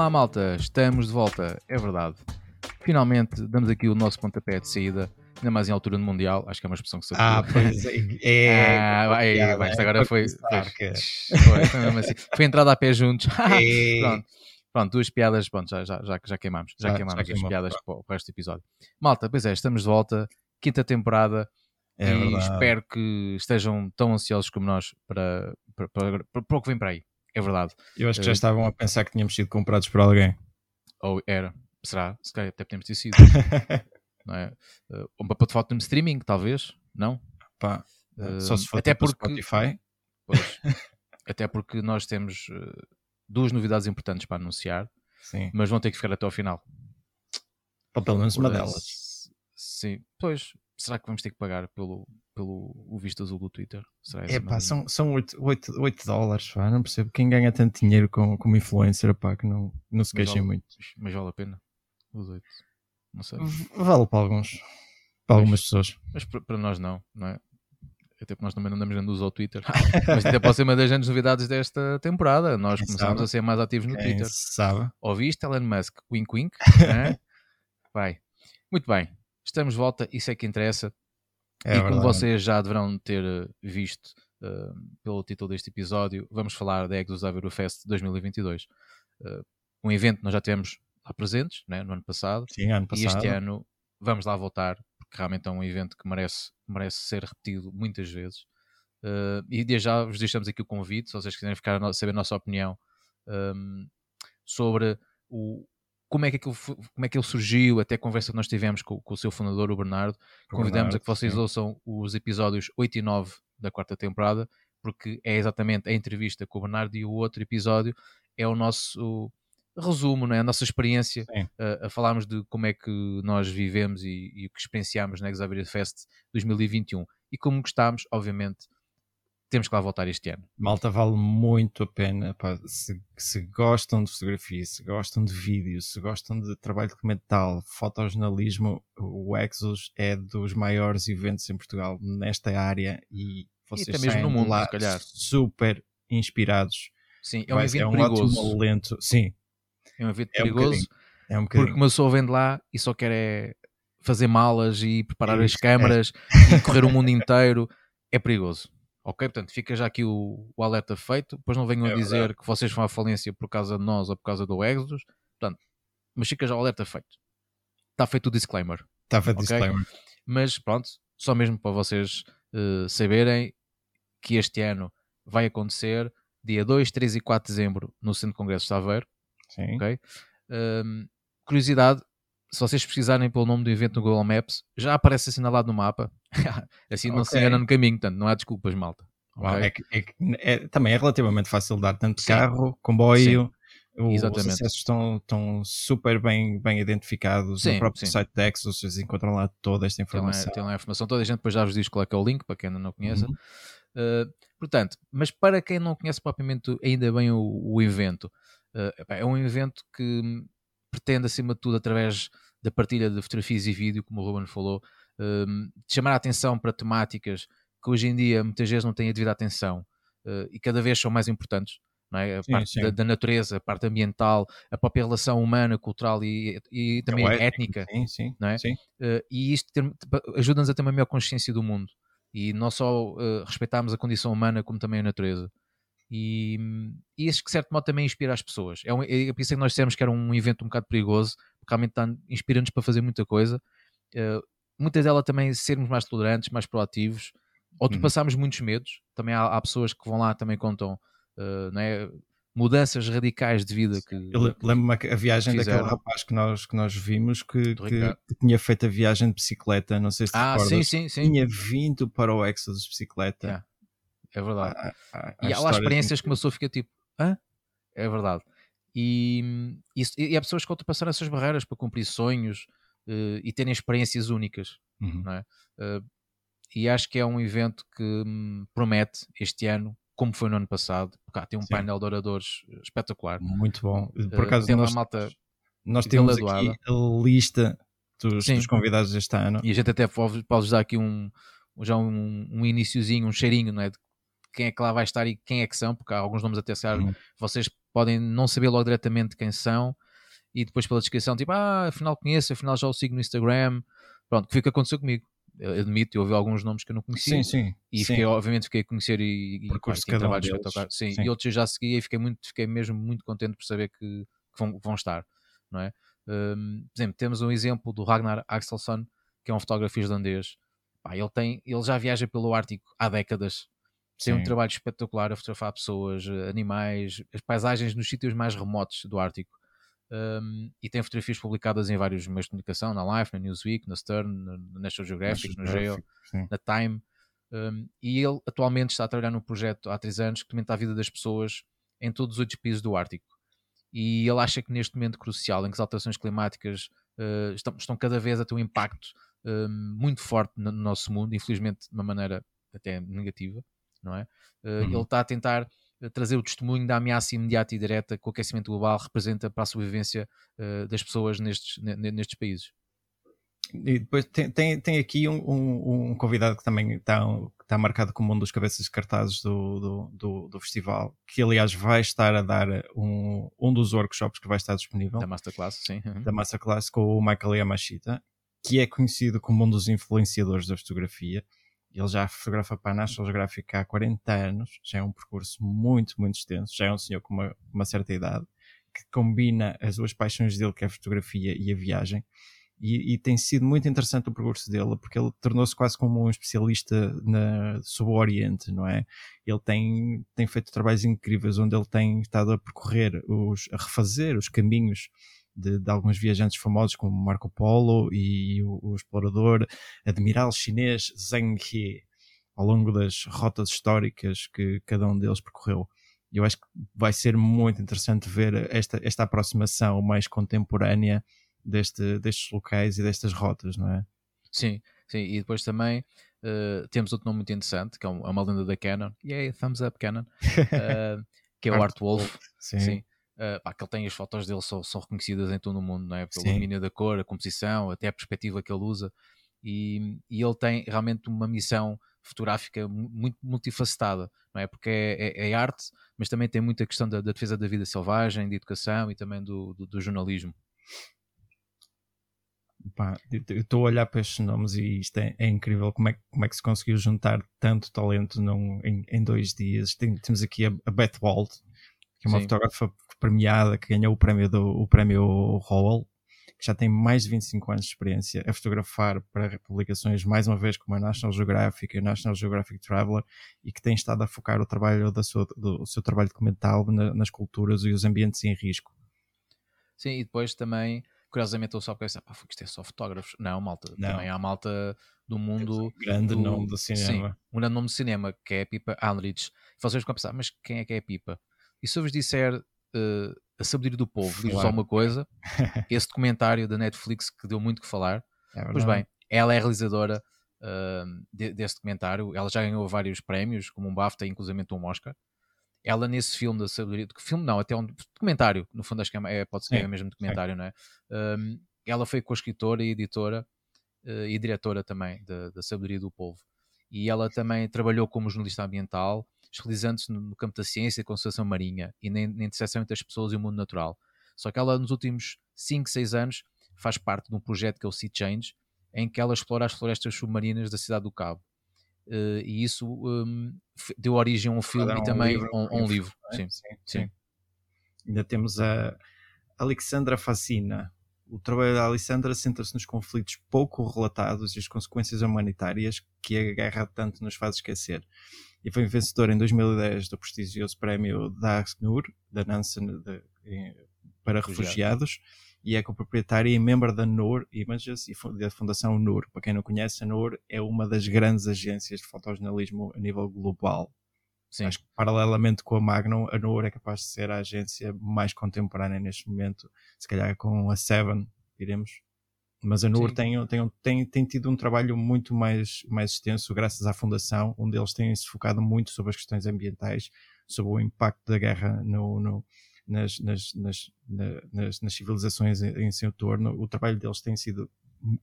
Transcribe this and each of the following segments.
Olá malta, estamos de volta, é verdade. Finalmente damos aqui o nosso pontapé de saída, ainda mais em altura do Mundial, acho que é uma expressão que se Ah, pois é. é ah, isto é agora foi, foi, foi, foi mesmo assim. Foi entrada a pé juntos. É. pronto, pronto, duas piadas, pronto, já, já, já, já queimamos, já, Já- queimamos já as piadas para, o- para este episódio. Malta, pois é, estamos de volta, quinta temporada, É e verdade. espero que estejam tão ansiosos como nós para, para, para, para, para o que vem para aí. É verdade. Eu acho que já Eh, estavam a pensar que tínhamos sido comprados por alguém. Ou era, será? Se calhar até podemos ter sido. não é? Uh, uma plataforma de streaming, talvez, não? Pá, Eh, só se for até tipo porque- Spotify. Pois. até porque nós temos duas novidades importantes para anunciar, Sim. mas vão ter que ficar até ao final. Ou pelo menos uma delas. Sim, pois. Será que vamos ter que pagar pelo, pelo o visto azul do Twitter? Será É pá, são, são 8, 8, 8 dólares, pá. Não percebo. Quem ganha tanto dinheiro com, como influencer, pá, que não, não se queixem vale- muito. Mas vale a pena? Os oito. Não sei. Vale para alguns. Para algumas pessoas. Mas para nós não, não é? Até porque nós também não damos grande uso ao Twitter. Mas até pode ser uma das grandes novidades desta temporada. Nós Quem começamos sabe? a ser mais ativos no Quem Twitter. sabe? Ouviste, Elon Musk? Wink wink. né? Vai. Muito bem. Estamos de volta, isso é que interessa. É e como verdade. vocês já deverão ter eh, visto eh, pelo título deste episódio, vamos falar da Exos Fest 2022. Eh, um evento que nós já tivemos lá presentes, né, no ano passado. Sim, ano E passado. este ano vamos lá voltar, porque realmente é um evento que merece, merece ser repetido muitas vezes. Uh, e desde já vos deixamos aqui o convite, se vocês quiserem ficar a saber a nossa opinião um, sobre o, como, é que aquilo, como é que ele surgiu, até a conversa que nós tivemos com, com o seu fundador, o Bernardo. Convidamos a que vocês sim. ouçam os episódios 8 e 9 da quarta temporada, porque é exatamente a entrevista com o Bernardo e o outro episódio é o nosso resumo, não é? a nossa experiência a, a falarmos de como é que nós vivemos e, e o que experienciámos na Xavier Fest 2021 e como gostámos, obviamente, temos que lá voltar este ano. Malta vale muito a pena. pá. Se, se gostam de fotografia, se gostam de vídeo, se gostam de trabalho documental, fotojornalismo, o Exos é dos maiores eventos em Portugal nesta área e vocês até mesmo no mundo, lá super inspirados. Sim, é um evento um perigoso. ótimo alento. Sim, É um evento É um perigoso bocadinho. é um bocadinho. porque uma pessoa vem de lá e só quer é fazer malas e preparar as é. câmaras e correr o mundo inteiro. É perigoso. Ok? Portanto, fica já aqui o, o alerta feito. Depois não venham É a dizer que vocês vão à falência por causa de nós ou por causa do Exodus. Portanto, mas fica já o alerta feito. Está feito o disclaimer. Estava Ok. disclaimer. Mas pronto, só mesmo para vocês eh, saberem que este ano vai acontecer dia 2, 3 e 4 de dezembro no Centro de Congressos de Aveiro. Sim. Ok? Um, curiosidade, se vocês pesquisarem pelo nome do evento no Google Maps, já aparece assinalado no mapa. assim não se Ok. engana no caminho, portanto, não há desculpas, malta. É que- é que é- também é relativamente fácil de dar tanto Sim. carro, comboio. o- Exatamente. Os acessos estão, estão super bem, bem identificados Sim, no próprio sim. site da Exos, vocês encontram lá toda esta Tem lá, informação. tem lá a informação toda, a gente depois já vos diz qual é que é o link, para quem ainda não conhece. Uhum. Uh, portanto, mas para quem não conhece propriamente ainda bem o, o evento, uh, é um evento que pretende, acima de tudo, através da partilha de fotografias e vídeo, como o Ruben falou, hum, chamar a atenção para temáticas que hoje em dia muitas vezes não têm a devida atenção uh, e cada vez são mais importantes. É? A Sim, parte sim. Da, da natureza, a parte ambiental, a própria relação humana, cultural e, e também Ou étnica. Sim, sim. é? sim. Uh, e isto ajuda-nos a ter uma melhor consciência do mundo e não só uh, respeitarmos a condição humana como também a natureza e, e isso que de certo modo também inspira as pessoas é, um, é isso é que nós dissemos que era um evento um bocado perigoso porque realmente tá- inspira-nos para fazer muita coisa Uh, muitas delas também sermos mais tolerantes, mais proativos ultrapassarmos muitos medos também há, há pessoas que vão lá também contam uh, não é? mudanças radicais de vida que Eu le- lembro-me a viagem Fizeram. daquele rapaz que nós, que nós vimos que, que- que tinha feito a viagem de bicicleta, não sei se ah, recordas. sim, sim, sim, Tinha vindo para o Exodus de bicicleta. Yeah. É verdade Ah, ah, ah, E há lá experiências que uma pessoa fica tipo, hã? É verdade. E, isso- e há pessoas que ultrapassaram essas barreiras para cumprir sonhos eh, e terem experiências únicas. Uhum. não é? Eh, e acho que é um evento que hum, promete este ano, como foi no ano passado, porque ah, tem um Sim. painel de oradores espetacular. Muito bom. Por Eh, acaso tem lá nós, malta nós temos aqui a lista dos, dos convidados deste ano. E a gente até pode, pode dar aqui um, já um, um iniciozinho, um cheirinho, não é? De quem é que lá vai estar e quem é que são, porque há alguns nomes até se uhum. vocês podem não saber logo diretamente quem são e depois pela descrição, tipo, ah, afinal conheço, afinal já o sigo no Instagram. Pronto, que foi o que aconteceu comigo. Eu admito, eu ouvi alguns nomes que eu não conhecia. Sim, sim. E sim. fiquei, obviamente, fiquei a conhecer e, e claro, trabalhos um deles, sim, sim, e outros eu já seguia e fiquei, muito, fiquei mesmo muito contente por saber que, que vão, vão, estar, não é? Um, por exemplo, temos um exemplo do Ragnar Axelsson, que é um fotógrafo islandês. Pá, ele, tem, ele já viaja pelo Ártico há décadas. Tem Sim. um trabalho espetacular a fotografar pessoas, animais, as paisagens nos sítios mais remotos do Ártico. Um, e tem fotografias publicadas em vários meios de comunicação, na Life, na Newsweek, na Stern, na National Geographic, no Geo, na Time. Um, e ele atualmente está a trabalhar num projeto há três anos que documenta a vida das pessoas em todos os outros países do Ártico. E ele acha que neste momento crucial, em que as alterações climáticas uh, estão, estão, cada vez a ter um impacto uh, muito forte no, no, nosso mundo, infelizmente de uma maneira até negativa, não é? Uh, uhum. Ele está a tentar trazer o testemunho da ameaça imediata e direta que o aquecimento global representa para a sobrevivência uh, das pessoas nestes, nestes países. E depois tem, tem, tem aqui um, um, um, convidado que também está, está marcado como um dos cabeças de cartazes do, do, do, do, festival, que aliás vai estar a dar um, um dos workshops que vai estar disponível. Da Masterclass, sim. Uhum. Da Masterclass com o Michael Yamashita, que é conhecido como um dos influenciadores da fotografia ele já fotografa para a National Geographic há 40 anos, já é um percurso muito, muito extenso, já é um senhor com uma, uma certa idade, que combina as duas paixões dele, que é a fotografia e a viagem, e, e tem sido muito interessante o percurso dele, porque ele tornou-se quase como um especialista na, sobre o Oriente, não é? Ele tem, tem feito trabalhos incríveis, onde ele tem estado a percorrer, os, a refazer os caminhos de, de, alguns viajantes famosos como Marco Polo e o, o explorador admiral chinês Zheng He ao longo das rotas históricas que cada um deles percorreu. Eu acho que vai ser muito interessante ver esta, esta aproximação mais contemporânea deste, destes locais e destas rotas, não é? Sim, sim. E depois também uh, temos outro nome muito interessante, que é, é uma lenda da Canon. Yay, thumbs up Canon. Uh, que é o Art Wolf. Sim. sim. Uh, pá, que ele tem as fotos dele são, são reconhecidas em todo o mundo, não é? Pelo domínio da cor, a composição, até a perspectiva que ele usa. E, e ele tem realmente uma missão fotográfica muito multifacetada, não é? Porque é, é, é arte, mas também tem muita questão da, da, defesa da vida selvagem, de educação e também do, do, do jornalismo. Pá, eu estou a olhar para estes nomes e isto é, é, incrível como é, como é que se conseguiu juntar tanto talento num, em, em dois dias. Tem, temos aqui a, a Beth Wald, que é uma Sim. fotógrafa premiada que ganhou o prémio do o prémio Rowell, que já tem mais de 25 anos de experiência a fotografar para publicações, mais uma vez, como a National Geographic e a National Geographic Traveler, e que tem estado a focar o trabalho da sua, do seu trabalho documental na, nas culturas e os ambientes em risco. Sim, e depois também, curiosamente, eu só pensei, pá, isto é só fotógrafos. Não, malta, Não. também há malta do mundo. Um grande do, nome do cinema. Sim, um grande nome do cinema, que é a Pipa Alridge. E vocês a pensar, mas quem é que é a Pipa? E se eu vos disser uh, A Sabedoria do Povo, diz-vos alguma coisa, esse documentário da Netflix que deu muito que falar, é pois bem, ela é realizadora uh, de, desse documentário, ela já ganhou vários prémios, como um BAFTA inclusive um Oscar. Ela nesse filme da Sabedoria, filme não, até um documentário, no fundo acho que é, é pode ser é, mesmo documentário, não é? Um, ela foi co-escritora e editora uh, e diretora também da, da Sabedoria do Povo. E ela também trabalhou como jornalista ambiental especializando-se no campo da ciência e conservação marinha e na, na interseção entre as pessoas e o mundo natural. Só que ela, nos últimos 5, 6 anos, faz parte de um projeto que é o Sea Change, em que ela explora as florestas submarinas da cidade do Cabo. Uh, e isso um, deu origem a um filme e também a um, um, um livro. É? Sim, sim, sim. Ainda temos a Alexandra Facina. O trabalho da Alexandra centra-se nos conflitos pouco relatados e as consequências humanitárias que a guerra tanto nos faz esquecer e foi vencedor em 2010 do prestigioso prémio da ACNUR, da Nansen de, para refugiados, e é co-proprietária e membro da NUR Images e da Fundação NUR. Para quem não conhece, a NUR é uma das grandes agências de fotojornalismo a nível global. Sim. Acho que, paralelamente com a Magnum, a NUR é capaz de ser a agência mais contemporânea neste momento, se calhar com a Seven, diremos, mas a NUR tem, tem, tem, tem, tido um trabalho muito mais, mais extenso, graças à Fundação, onde eles têm se focado muito sobre as questões ambientais, sobre o impacto da guerra no, no nas, nas, nas, nas, nas, civilizações em, em seu torno. O trabalho deles tem sido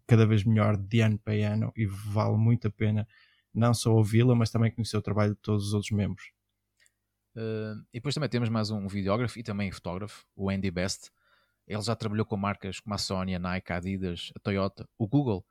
cada vez melhor de ano para ano e vale muito a pena não só ouvi-la, mas também conhecer o trabalho de todos os outros membros. Uh, e depois também temos mais um videógrafo e também fotógrafo, o Andy Best. Ele já trabalhou com marcas como a Sony, a Nike, a Adidas, a Toyota, o Google,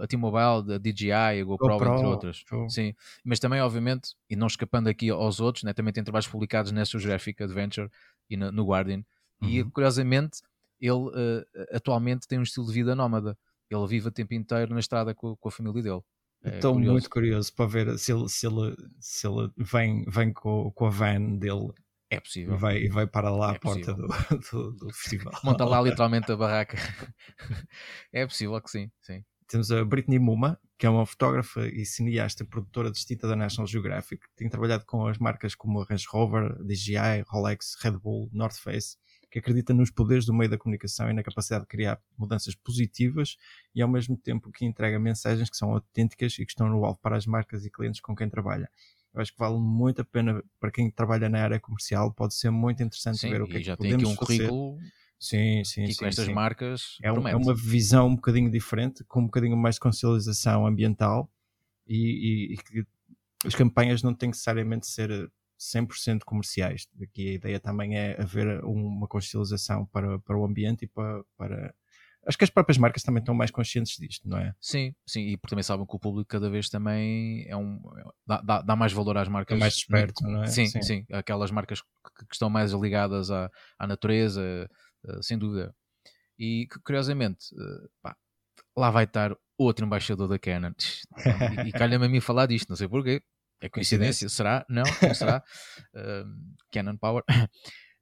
a T-Mobile, a DJI, a GoPro, GoPro entre outras. Sim, mas também, obviamente, e não escapando aqui aos outros, né, também tem trabalhos publicados na Geographic Adventure e no, no Guardian. Uhum. E curiosamente, ele uh, atualmente tem um estilo de vida nómada. Ele vive o tempo inteiro na estrada com, com a família dele. É Estou muito curioso para ver se ele, se ele, se ele vem, vem com, com a van dele. É possível. E vai, vai para lá é à porta do, do, do, festival. Monta lá literalmente a barraca. é possível que sim, sim. Temos a Britney Muma, que é uma fotógrafa e cineasta produtora distinta da National Geographic. Tem trabalhado com as marcas como a Range Rover, DJI, Rolex, Red Bull, North Face que acredita nos poderes do meio da comunicação e na capacidade de criar mudanças positivas e ao mesmo tempo que entrega mensagens que são autênticas e que estão no alvo para as marcas e clientes com quem trabalha. Eu acho que vale muito a pena para quem trabalha na área comercial, pode ser muito interessante sim, ver o que é que aqui um fazer. currículo Sim, sim, e sim. com estas sim. marcas é, um, é, uma visão um bocadinho diferente, com um bocadinho mais de conciliação ambiental e, e, e que as campanhas não têm necessariamente ser 100% comerciais. Aqui a ideia também é haver uma consciencialização para, para o ambiente e para, para, Acho que as próprias marcas também estão mais conscientes disto, não é? Sim, sim, e porque também sabem que o público cada vez também é um. dá, dá, dá mais valor às marcas. É mais esperto, não é? Sim, sim, sim, Aquelas marcas que, que estão mais ligadas à, à natureza, uh, sem dúvida. E curiosamente, uh, pá, lá vai estar outro embaixador da Canon. e, e calha-me a mim falar disto, não sei porquê. É coincidência? Será? Não, não será. uh, Canon Power.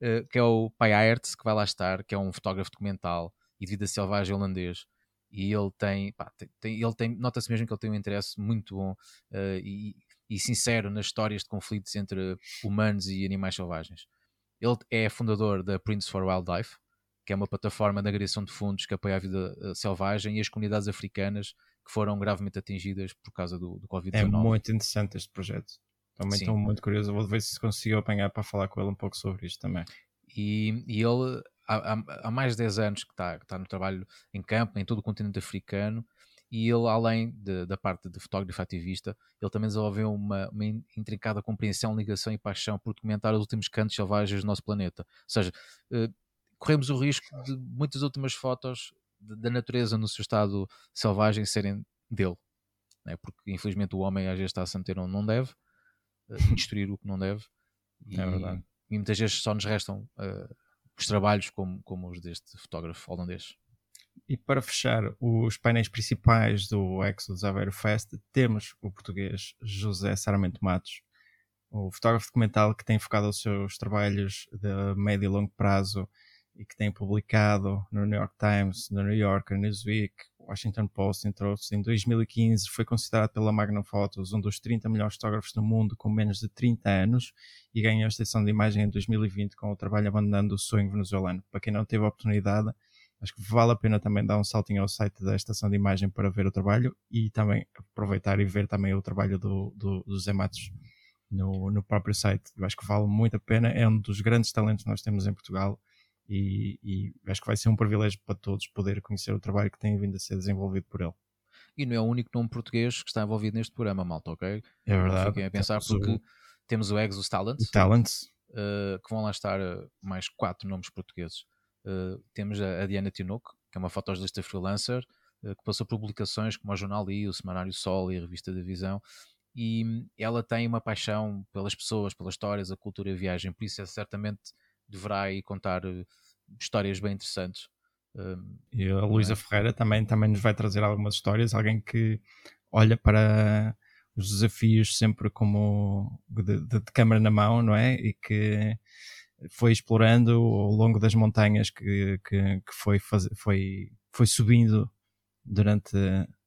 Uh, que é o Pai Aerts, que vai lá estar, que é um fotógrafo documental e de vida selvagem holandês. E ele tem, pá, tem, ele tem nota-se mesmo que ele tem um interesse muito bom uh, e, e, sincero nas histórias de conflitos entre humanos e animais selvagens. Ele é fundador da Prince for Wildlife, que é uma plataforma de agregação de fundos que apoia a vida selvagem e as comunidades africanas que foram gravemente atingidas por causa do, do Covid-19. É muito interessante este projeto. Também estou muito curioso. Vou ver se consigo apanhar para falar com ele um pouco sobre isto também. E, e ele, há, há, mais de 10 anos que está, que está no trabalho em campo, em todo o continente africano, e ele, além de, da parte de fotógrafo ativista, ele também desenvolveu uma, uma intrincada compreensão, ligação e paixão por documentar os últimos cantos selvagens do nosso planeta. Ou seja, eh, corremos o risco de muitas últimas fotos da natureza no seu estado selvagem serem dele. Né? Porque infelizmente o homem às vezes está a meter onde não deve, uh, destruir o que não deve. E, é verdade. E muitas vezes só nos restam uh, os trabalhos como, como os deste fotógrafo holandês. E para fechar os painéis principais do Exodus Aveiro Fest, temos o português José Sarmento Matos, o fotógrafo documental que tem focado os seus trabalhos de médio e longo prazo e que tem publicado no New York Times, no New Yorker, Newsweek, Washington Post, entre outros, em 2015 foi considerado pela Magnum Photos um dos 30 melhores fotógrafos do mundo com menos de 30 anos e ganhou a estação de imagem em 2020 com o trabalho abandonando o sonho venezuelano. Para quem não teve a oportunidade, acho que vale a pena também dar um saltinho ao site da estação de imagem para ver o trabalho e também aproveitar e ver também o trabalho do, do, do Zé Matos no, no próprio site. Eu acho que vale muito a pena, é um dos grandes talentos que nós temos em Portugal e, e, acho que vai ser um privilégio para todos poder conhecer o trabalho que tem vindo a ser desenvolvido por ele. E não é o único nome português que está envolvido neste programa, malta, ok? É verdade. Fiquem a pensar porque o... temos o Exos Talents, Talents. Uh, que vão lá estar uh, mais quatro nomes portugueses. Uh, temos a, a, Diana Tinoco, que é uma fotojornalista freelancer, que passou por publicações como o Jornal I, o Semanário Sol e a Revista da Visão, e ela tem uma paixão pelas pessoas, pelas histórias, a cultura e a viagem, por isso é certamente deverá aí contar uh, histórias bem interessantes. Um, e a Luísa é? Ferreira também, também nos vai trazer algumas histórias, alguém que olha para os desafios sempre como de, de, de câmera na mão, não é? E que foi explorando ao longo das montanhas que, que, que foi, faz, foi, foi subindo durante,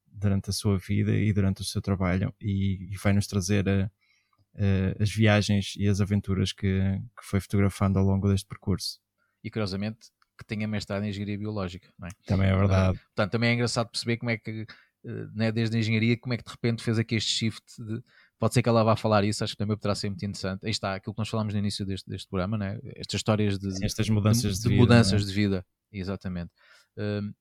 durante a sua vida e durante o seu trabalho e, e vai nos trazer a, uh, as viagens e as aventuras que, que foi fotografando ao longo deste percurso. E curiosamente que tenha mestrado em engenharia biológica, é? Também é verdade. Uh, portanto, também é engraçado perceber como é que, uh, né, desde a engenharia, como é que de repente fez aqui este shift de, pode ser que ela vá falar isso, acho que também poderá ser muito interessante. Aí está aquilo que nós falámos no início deste, deste programa, né? estas histórias de, estas mudanças de, de, de vida, mudanças é? de vida, exatamente.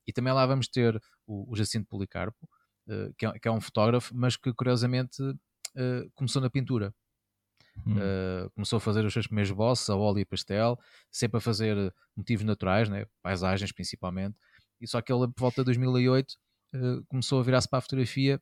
e também lá vamos ter o, o Jacinto Policarpo, uh, que, é, que, é, um fotógrafo, mas que curiosamente uh, começou na pintura. Hum. começou a fazer os seus primeiros bosses a óleo e pastel, sempre a fazer motivos naturais, né? paisagens principalmente. E só que ele, por volta de 2008, começou a virar-se para a fotografia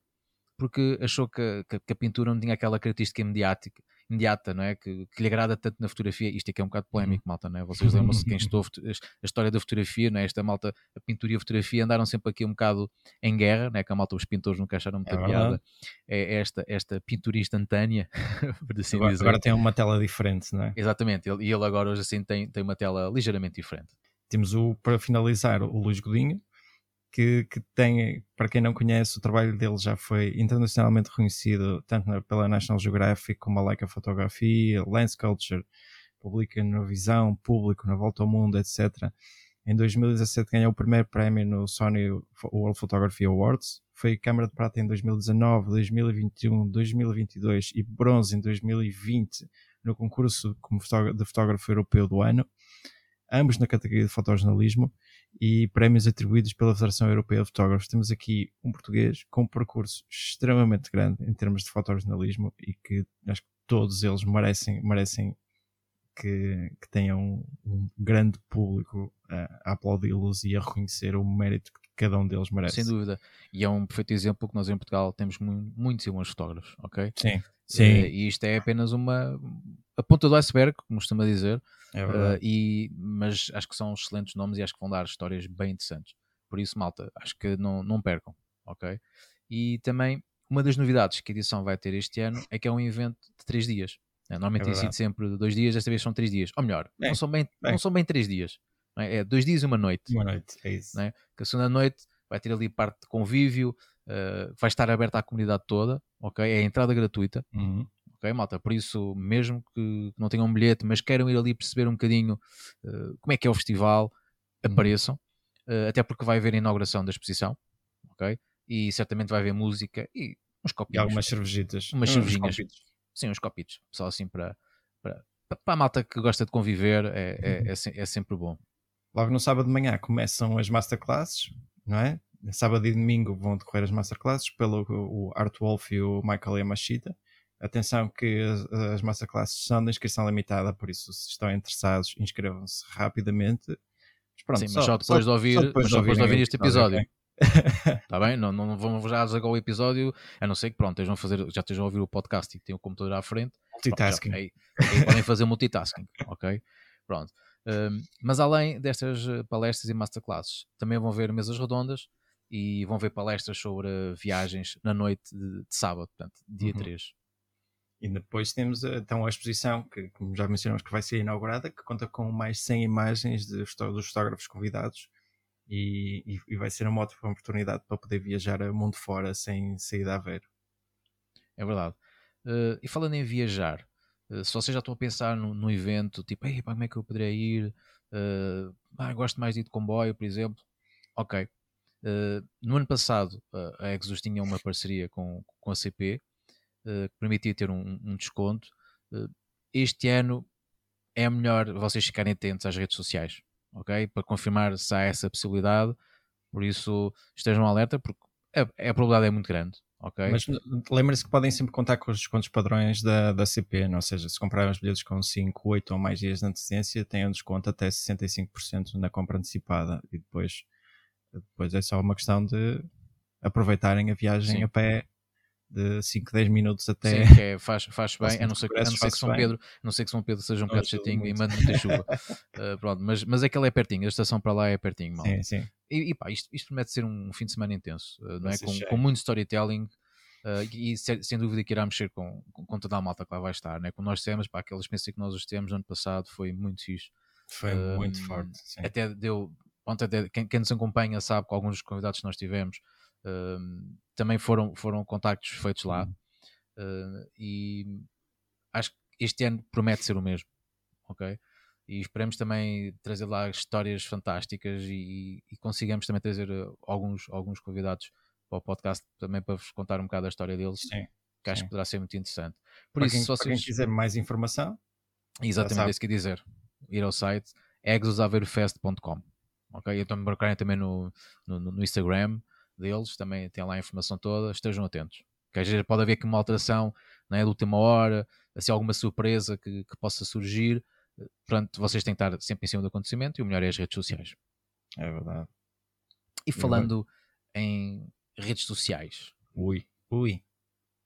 porque achou que, que, que, a pintura não tinha aquela característica imediática, imediata, não é? Que, que, lhe agrada tanto na fotografia. Isto aqui é um bocado polémico, uhum. malta, não é? Vocês lembram-se quem estou a história da fotografia, não é? Esta malta, a pintura e a fotografia andaram sempre aqui um bocado em guerra, não é? Que a malta, os pintores nunca acharam muita é piada. É esta, esta pintura instantânea, por assim agora, dizer. Agora tem uma tela diferente, não é? Exatamente, e ele agora hoje assim tem, tem uma tela ligeiramente diferente. Temos o, para finalizar, o Luís Godinho, que, que tem, para quem não conhece, o trabalho dele já foi internacionalmente reconhecido tanto pela National Geographic como a Leica Fotografia, Lens Culture, publica na Visão, Público, na Volta ao Mundo, etc. Em 2017 ganhou o primeiro prémio no Sony World Photography Awards. Foi câmara de prata em 2019, 2021, 2022 e bronze em 2020 no concurso de fotógrafo europeu do ano, ambos na categoria de fotojornalismo e prémios atribuídos pela Federação Europeia de Fotógrafos. Temos aqui um português com um percurso extremamente grande em termos de fotojornalismo e que acho que todos eles merecem, merecem que, que tenham um grande público a, a aplaudi-los e a reconhecer o mérito que cada um deles merece. Sem dúvida. E é um perfeito exemplo que nós em Portugal temos muitos e bons fotógrafos, ok? Sim. Sim. e isto é apenas uma a ponta do iceberg, como costuma dizer, é uh, e, mas acho que são excelentes nomes e acho que vão dar histórias bem interessantes. Por isso, malta, acho que não, não percam, ok? E também, uma das novidades que a edição vai ter este ano é que é um evento de três dias. Né? Normalmente é tem sido sempre dois dias, desta vez são três dias. Ou melhor, bem, não, são bem, bem. não são bem três dias. É? é? dois dias e uma noite. Uma noite, é isso. É? Que a segunda noite vai ter ali parte de convívio, uh, vai estar aberta à comunidade toda, ok? É a entrada gratuita. Uhum ok, malta? Por isso, mesmo que não tenham um bilhete, mas queiram ir ali perceber um bocadinho uh, como é que é o festival, uhum. apareçam, uh, até porque vai haver a inauguração da exposição, ok? E certamente vai haver música e uns copinhos. E algumas cervejitas. Umas cervejinhas. Sim, uns copitos. Só assim para, para, para a malta que gosta de conviver, é, é, uhum. é, é sempre bom. Logo no sábado de manhã começam as masterclasses, não é? Sábado e domingo vão decorrer as masterclasses pelo o Art Wolf e o Michael Yamashita. Atenção que as, as masterclasses são de inscrição limitada, por isso se estão interessados, inscrevam-se rapidamente. Mas pronto, Sim, mas só, só depois só, de ouvir, depois de ouvir, de ouvir este episódio. Está bem? Não, não vamos já desligar o episódio, a não ser que pronto, estejam a fazer, já estejam a ouvir o podcast e têm o computador à frente. Multitasking. Pronto, já, aí, aí podem fazer multitasking, ok? Pronto. Um, mas além destas eh, palestras e masterclasses, também vão ver mesas redondas e vão ver palestras sobre viagens na noite de, de sábado, portanto, dia uhum. 3. E depois temos então a exposição, que como já mencionamos que vai ser inaugurada, que conta com mais 100 imagens de, dos fotógrafos convidados e, e, e, vai ser uma ótima oportunidade para poder viajar a mundo fora sem sair de Aveiro. É verdade. Uh, e falando em viajar, uh, se vocês já estão a pensar no evento, tipo, Ei, como é que eu poderia ir? Uh, ah, gosto mais de ir de comboio, por exemplo. Ok. no ano passado, a Exos tinha uma parceria com, com a CP eh, que permitia ter um, um desconto. Uh, este ano é melhor vocês ficarem atentos às redes sociais, ok? Para confirmar se há essa possibilidade. Por isso, estejam alerta, porque a, a probabilidade é muito grande. ok Mas lembrem-se que podem sempre contar com os descontos padrões da, da CP, não? ou seja, se comprarem os bilhetes com 5, 8 ou mais dias de antecedência, têm um desconto até 65% na compra antecipada e depois, depois é só uma questão de aproveitarem a viagem Sim. a pé de 5, 10 minutos até. Sim, é, faz, faz bem, a não, ser, a não ser que São Pedro, não sei que São Pedro seja um bocado chatinho e mande muita chuva. uh, pronto, mas, mas aquele é pertinho, a estação para lá é pertinho, mal. Sim, sim. E, e pá, isto, isto promete ser um fim de semana intenso, uh, não é? Com, com, muito storytelling. Uh, e sem, sem, dúvida que irá mexer com, com, com, toda a malta que lá vai estar, né? como nós temos, pá, aquela experiência que nós os temos no ano passado foi muito fixe. Foi muito forte. Sim. Até deu, pronto, até, quem, quem nos acompanha sabe que alguns dos convidados que nós tivemos também foram, foram contactos feitos lá. Uh, e acho que este ano promete ser o mesmo, ok? E esperemos também trazer lá histórias fantásticas e, e consigamos também trazer ah, alguns, alguns convidados para o podcast também para vos contar um bocado a história deles, sim, que acho sim. que poderá ser muito interessante. Por para isso, quem, se vocês... quiser mais informação, exatamente isso que dizer, ir ao site exosaveirofest.com, ok? Então me procurem também no, no, no Instagram deles, também tem lá a informação toda, estejam atentos. Que às vezes pode haver aqui uma alteração né, de última hora, assim, alguma surpresa que, que possa surgir. Portanto, vocês têm que estar sempre em cima do acontecimento e o melhor é as redes sociais. É verdade. E falando em redes sociais, ui, ui,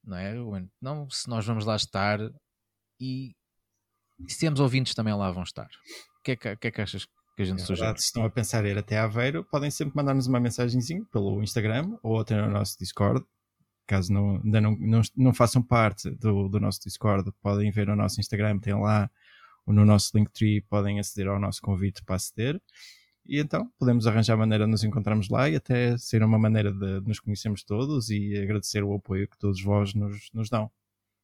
não é? Não, se nós vamos lá estar e, e se temos ouvintes também lá vão estar. O que é que, que, é que achas que a gente é sugere? se estão a pensar ir até Aveiro, podem sempre mandar-nos uma mensagenzinha pelo Instagram ou até no nosso Discord. Caso não, ainda não, não, não façam parte do, do nosso Discord, podem ver o nosso Instagram, tem lá no nosso Linktree, podem aceder ao nosso convite para aceder. E então podemos arranjar maneira de nos encontrarmos lá e até ser uma maneira de nos conhecermos todos e agradecer o apoio que todos vós nos, nos dão.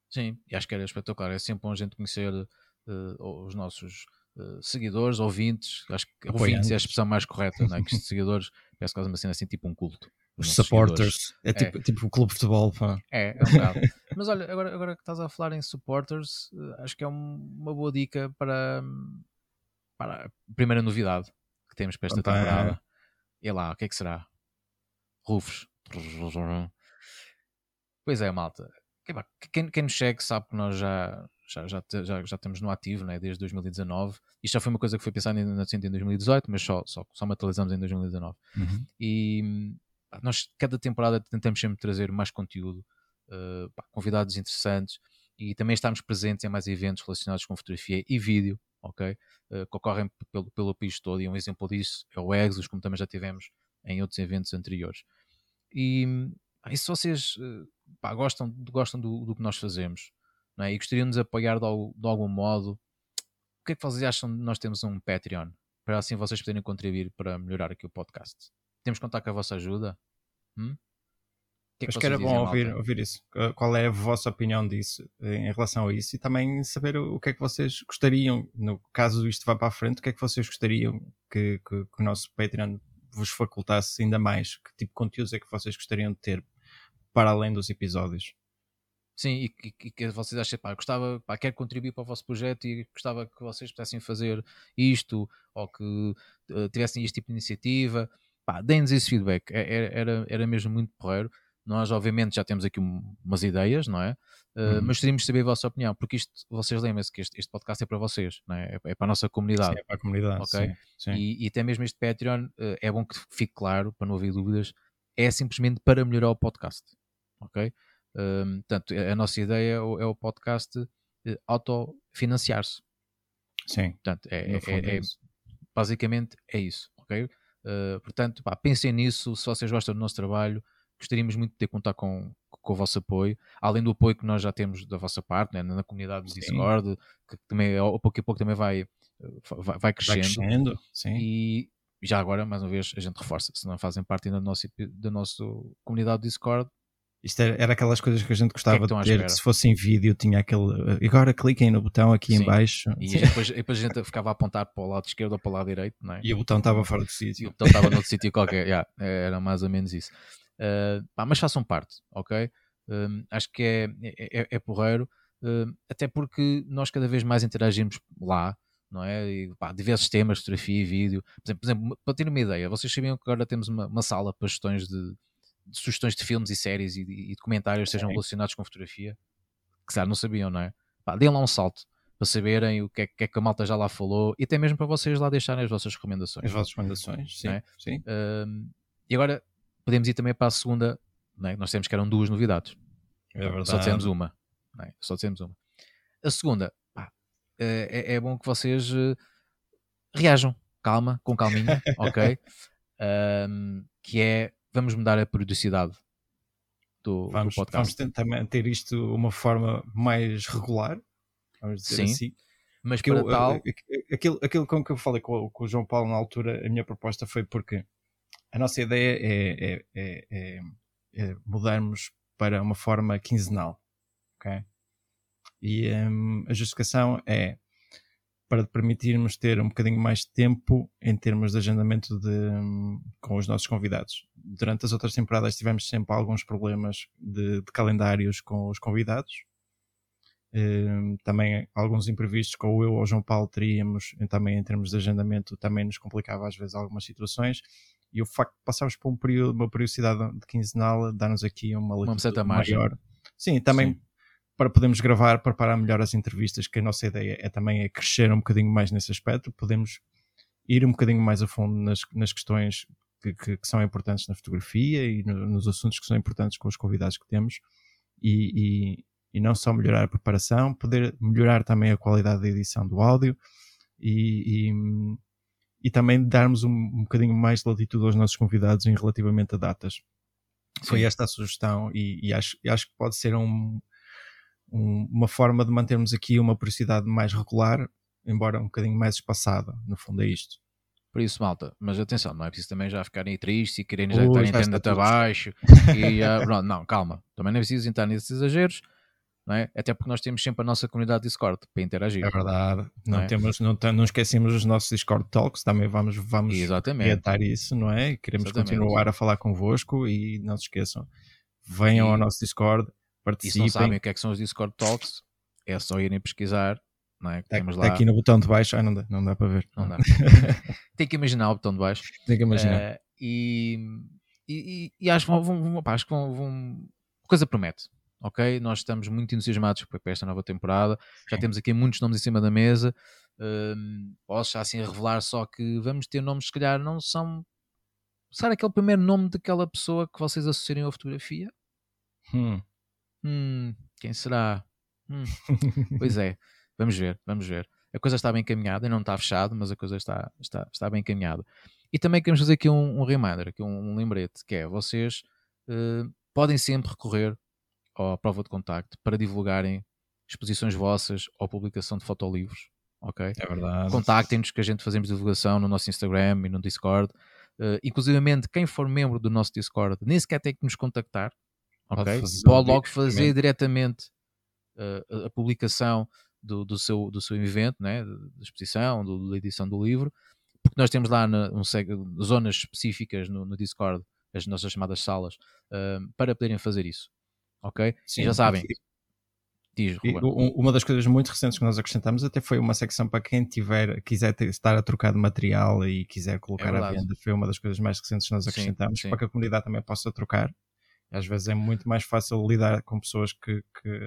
Sim, e acho que era espetacular. É sempre bom a gente conhecer uh, os nossos uh, seguidores, ouvintes. Acho que Apoiantes. ouvintes é a expressão mais correta, não é? Que seguidores parece quase uma cena assim, tipo um culto. Os supporters. É tipo, é. tipo o clube de futebol. Pá. É, é um bocado. Mas olha, agora, agora que estás a falar em supporters, uh, acho que é um, uma boa dica para, para a primeira novidade que temos para esta temporada. E lá, o que é que será? Rufos. Pois é, malta. Quem, quem nos segue sabe que nós já, já, já, já, já estamos no ativo né, desde 2019. Isto já foi uma coisa que foi pensada em, em 2018, mas só, só, só materializamos em 2019. Uhum. E nós, cada temporada, tentamos sempre trazer mais conteúdo, uh, pá, convidados interessantes e também estamos presentes em mais eventos relacionados com fotografia e vídeo, ok? Uh, que ocorrem pelo, pelo país todo. E um exemplo disso é o Exos, como também já tivemos em outros eventos anteriores. E, e se vocês uh, pá, gostam, gostam do, do, que nós fazemos é? e gostariam de nos apoiar de, de, algum modo, o que é que vocês acham de nós termos um Patreon? Para assim vocês poderem contribuir para melhorar aqui o podcast. Temos que contar com a vossa ajuda? Hum? Que é Acho que era bom ouvir, ouvir isso. Qual é a vossa opinião disso, em relação a isso, e também saber o que é que vocês gostariam, no caso isto vá para a frente, o que é que vocês gostariam que, que, que o nosso Patreon vos facultasse ainda mais? Que tipo de conteúdos é que vocês gostariam de ter para além dos episódios? Sim, e, e, que vocês acham, pá, gostava, pá, quero contribuir para o vosso projeto e gostava que vocês pudessem fazer isto, ou que uh, tivessem este tipo de iniciativa, pá, deem-nos esse feedback, é, é, era, era mesmo muito porreiro. Nós, obviamente, já temos aqui umas ideias, não é? Uh, uhum. Mas gostaríamos de saber a vossa opinião, porque isto, vocês lembrem-se que este, este, podcast é para vocês, não é? É, é para a nossa comunidade. Sim, é para a comunidade. Ok? Sim, sim. E, e, até mesmo este Patreon, uh, é bom que fique claro, para não haver dúvidas, é simplesmente para melhorar o podcast. Ok? Um, portanto, a nossa ideia é o, é o podcast uh, autofinanciar-se. Sim. Portanto, é, é, é, é basicamente é isso. Ok? Uh, portanto, pá, pensem nisso. Se vocês gostam do nosso trabalho, gostaríamos muito de ter contar com, com o vosso apoio, além do apoio que nós já temos da vossa parte, né, na comunidade do Discord, que também a pouco a pouco também vai, vai, vai crescendo. Vai crescendo sim. E já agora, mais uma vez, a gente reforça, se não fazem parte ainda do nosso, da nossa comunidade do Discord, isto era, era, aquelas coisas que a gente gostava que é que de ter, se fosse em vídeo, tinha aquele. Agora cliquem no botão aqui Sim. em baixo. E depois, depois, a gente ficava a apontar para o lado esquerdo ou para o lado direito, não é? E o botão estava fora do sítio. E o botão estava noutro sítio qualquer, yeah, era mais ou menos isso. Uh, pá, mas façam parte, ok? Uh, acho que é, é, é, porreiro, uh, até porque nós cada vez mais interagimos lá, não é? E, pá, diversos temas, fotografia e vídeo. Por exemplo, por exemplo, para ter uma ideia, vocês sabiam que agora temos uma, uma sala para gestões de de sugestões de filmes e séries e, e documentários sejam relacionados com fotografia, que sabe, não sabiam, não é? Pá, deem lá um salto para saberem o que é, que é, que a malta já lá falou e até mesmo para vocês lá deixarem as vossas recomendações. As vossas recomendações, sim. É? sim. E agora podemos ir também para a segunda, é? nós temos que eram duas novidades. É verdade. Só dissemos uma. É? Só dissemos uma. A segunda, pá, é, é, bom que vocês uh, reajam, calma, com calminha, ok? Um, que é vamos mudar a periodicidade do, vamos, do podcast. Vamos tentar manter isto de uma forma mais regular, vamos dizer Sim, assim. Mas para eu, tal... Aquilo, aquilo com que eu falei com, com, o João Paulo na altura, a minha proposta foi porque a nossa ideia é, é, é, é, é mudarmos para uma forma quinzenal, ok? E um, a justificação é para permitirmos ter um bocadinho mais de tempo em termos de agendamento de, com os nossos convidados. Durante as outras temporadas tivemos sempre alguns problemas de, de calendários com os convidados. Um, também alguns imprevistos com eu ou João Paulo teríamos, também em termos de agendamento, também nos complicava às vezes algumas situações. E o facto de passarmos por um período, uma periodicidade de quinzenal, dá-nos aqui uma uma maior. Sim, também Sim. Para podermos gravar, preparar melhor as entrevistas, que a nossa ideia é também é crescer um bocadinho mais nesse aspecto, podemos ir um bocadinho mais a fundo nas, nas questões que, que, que, são importantes na fotografia e no, nos assuntos que são importantes com os convidados que temos e, e, e, não só melhorar a preparação, poder melhorar também a qualidade da edição do áudio e, e também darmos um, um bocadinho mais de latitude aos nossos convidados em relativamente a datas. Sim. Foi esta a sugestão e, e acho, acho que pode ser um, um, uma forma de mantermos aqui uma periodicidade mais regular, embora um bocadinho mais espaçada, no fundo é isto. Por isso, malta, mas atenção, não é preciso também já ficarem tristes e quererem já estarem tendo até abaixo. e, uh, não, calma, também não é preciso entrar nesses exageros não é? Até porque nós temos sempre a nossa comunidade Discord para interagir. É verdade. Não, não, é? temos, não, não esquecemos os nossos Discord Talks, também vamos, vamos orientar isso, não é? Queremos Exatamente. continuar a falar convosco e não se esqueçam, venham e, ao nosso Discord, participem. E se não sabem o que é que são os Discord Talks, é só irem pesquisar. Não é? Tá, temos tá lá... aqui no botão de baixo, ah, não dá, não dá para ver. Não dá. Tem que imaginar o botão de baixo. Tem que imaginar. Uh, e, e, e, acho, vão, vão, acho que vão, vão, coisa promete ok? Nós estamos muito entusiasmados para esta nova temporada. Já temos aqui muitos nomes em cima da mesa. Um, posso já assim revelar só que vamos ter nomes, se calhar, não são. Será aquele primeiro nome daquela pessoa que vocês associarem à fotografia? Hum. Hum, quem será? Hum. pois é, vamos ver, vamos ver. A coisa está bem encaminhada, não está fechado, mas a coisa está, está, está bem encaminhada. E também queremos fazer aqui um, um reminder, aqui um, um lembrete, que é vocês uh, podem sempre recorrer à prova de contacto para divulgarem exposições vossas ou publicação de fotolivros. Ok? É verdade. Contactem-nos que a gente fazemos divulgação no nosso Instagram e no Discord. Uh, inclusivamente, quem for membro do nosso Discord nem sequer tem que nos contactar. Ok? Pode, Pode logo fazer diretamente uh, a publicação do, do, seu, do seu evento, né? da exposição, do, da edição do livro, porque nós temos lá na, um, zonas específicas no, no Discord, as nossas chamadas salas, uh, para poderem fazer isso ok? Sim, já sabem. Diz, uma das coisas muito recentes que nós acrescentamos até foi uma secção para quem tiver, quiser ter, estar a trocar de material e quiser colocar é à venda. Foi uma das coisas mais recentes que nós acrescentamos sim, sim. para que a comunidade também possa trocar. Às vezes é muito mais fácil lidar com pessoas que, que,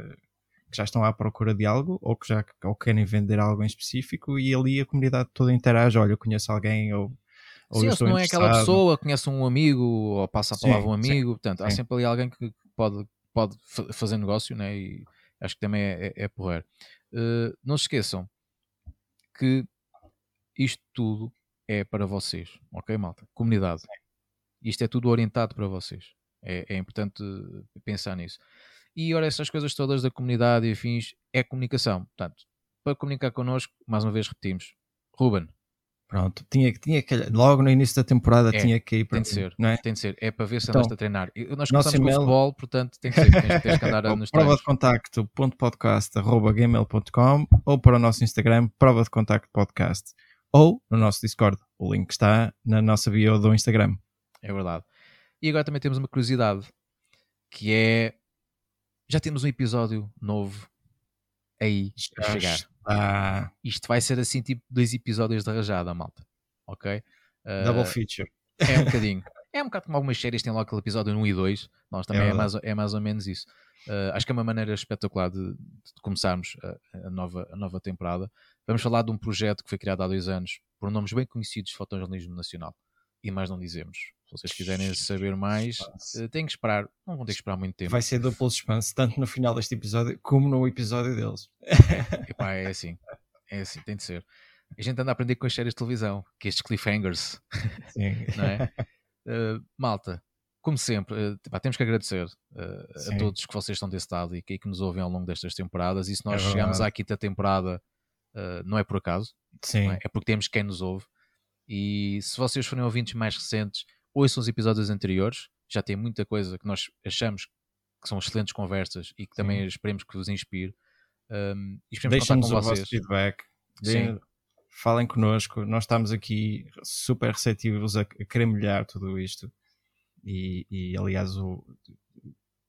que já estão à procura de algo ou que já ou querem vender algo em específico e ali a comunidade toda interage. Olha, eu conheço alguém ou ou Sim, se não é aquela pessoa, conhece um amigo ou passa a palavra sim, um amigo, sim, portanto, há sempre ali alguém que pode pode fazer negócio, né? E acho que também é, é, é porrer. Uh, não se esqueçam que isto tudo é para vocês, ok, malta? Comunidade. Isto é tudo orientado para vocês. É, é importante pensar nisso. E ora, essas coisas todas da comunidade e afins é comunicação. Portanto, para comunicar connosco, mais uma vez repetimos. Ruben, Pronto, tinha, tinha que, logo no início da temporada é, tinha que ir para tem de ser, não é? Tem de ser, é para ver se então, andaste a treinar. Nós começamos com futebol, portanto tem que ser, tens, tens que andar nos Prova de contacto, ponto podcast, arroba gmail.com ou para o nosso Instagram, prova de contacto podcast ou no nosso Discord. O link está na nossa bio do Instagram. É verdade. E agora também temos uma curiosidade, que é, já temos um episódio novo aí a chegar. Ah, isto vai ser assim, tipo, dois episódios de rajada, malta. Ok? Uh, Double feature. É um bocadinho. é um bocado como algumas séries têm logo aquele episódio 1 e 2. Nós também é, é mais, é mais ou menos isso. Uh, acho que é uma maneira espetacular de, de começarmos a, a, nova, a nova temporada. Vamos falar de um projeto que foi criado há dois anos por nomes bem conhecidos de fotojornalismo nacional. E mais não dizemos. Se vocês quiserem saber mais, uh, têm que esperar. Não vão ter que esperar muito tempo. Vai ser duplo suspense, tanto no final deste episódio como no episódio deles. Epá, é assim. É assim, tem de ser. A gente anda a aprender com as séries de televisão, que estes cliffhangers. Sim. não é? Uh, malta, como sempre, uh, temos que agradecer uh, a todos que vocês estão desse lado e que, que nos ouvem ao longo destas temporadas. E se nós é chegamos à quinta temporada, não é por acaso, Sim. É? é? porque temos quem nos ouve. E se vocês forem ouvintes mais recentes, ouçam os episódios anteriores, já tem muita coisa que nós achamos que são excelentes conversas e que também Sim. esperemos que vos inspire. Um, Deixem-nos o vosso feedback. Falem connosco. Nós estamos aqui super receptivos a, a querer melhorar tudo isto. E, e aliás, o,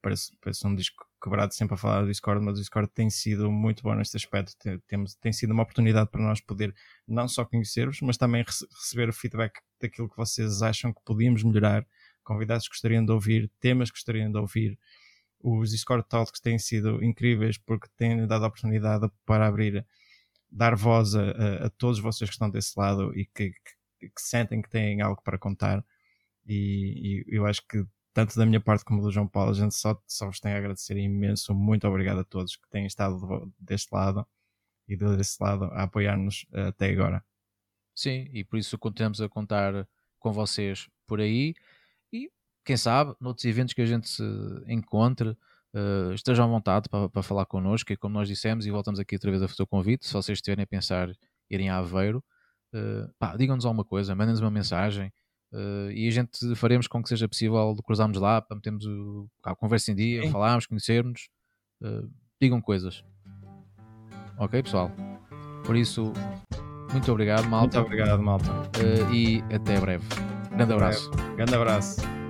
parece, parece um disco quebrado sempre a falar do Discord, mas o Discord tem sido muito bom neste aspecto. Tem, temos, tem sido uma oportunidade para nós poder não só conhecer-vos, mas também rece receber o feedback daquilo que vocês acham que podíamos melhorar, convidados que gostariam de ouvir, temas que gostariam de ouvir. Os Discord Talks têm sido incríveis porque têm dado a oportunidade para abrir, dar voz a, a, a todos vocês que estão desse lado e que, que, que sentem que têm algo para contar. E, e, eu acho que tanto da minha parte como do João Paulo, a gente só, só vos tem a agradecer imenso. Muito obrigado a todos que têm estado deste lado e desse lado a apoiar-nos eh, até agora. Sim, e por isso continuamos a contar com vocês por aí e quem sabe, noutros eventos que a gente se encontre, uh, estejam à vontade para, para falar connosco e como nós dissemos, e voltamos aqui outra vez a fazer o convite, se vocês estiverem a pensar irem a Aveiro, uh, digam-nos alguma coisa, mandem-nos uma mensagem, Uh, e a gente faremos com que seja possível cruzarmos lá para metermos o, a conversa em dia, Sim. falarmos, conhecermos, uh, digam coisas. Ok, pessoal? Por isso, muito obrigado, malta. Muito obrigado, malta. Uh, e até breve. Grande abraço. Grande abraço.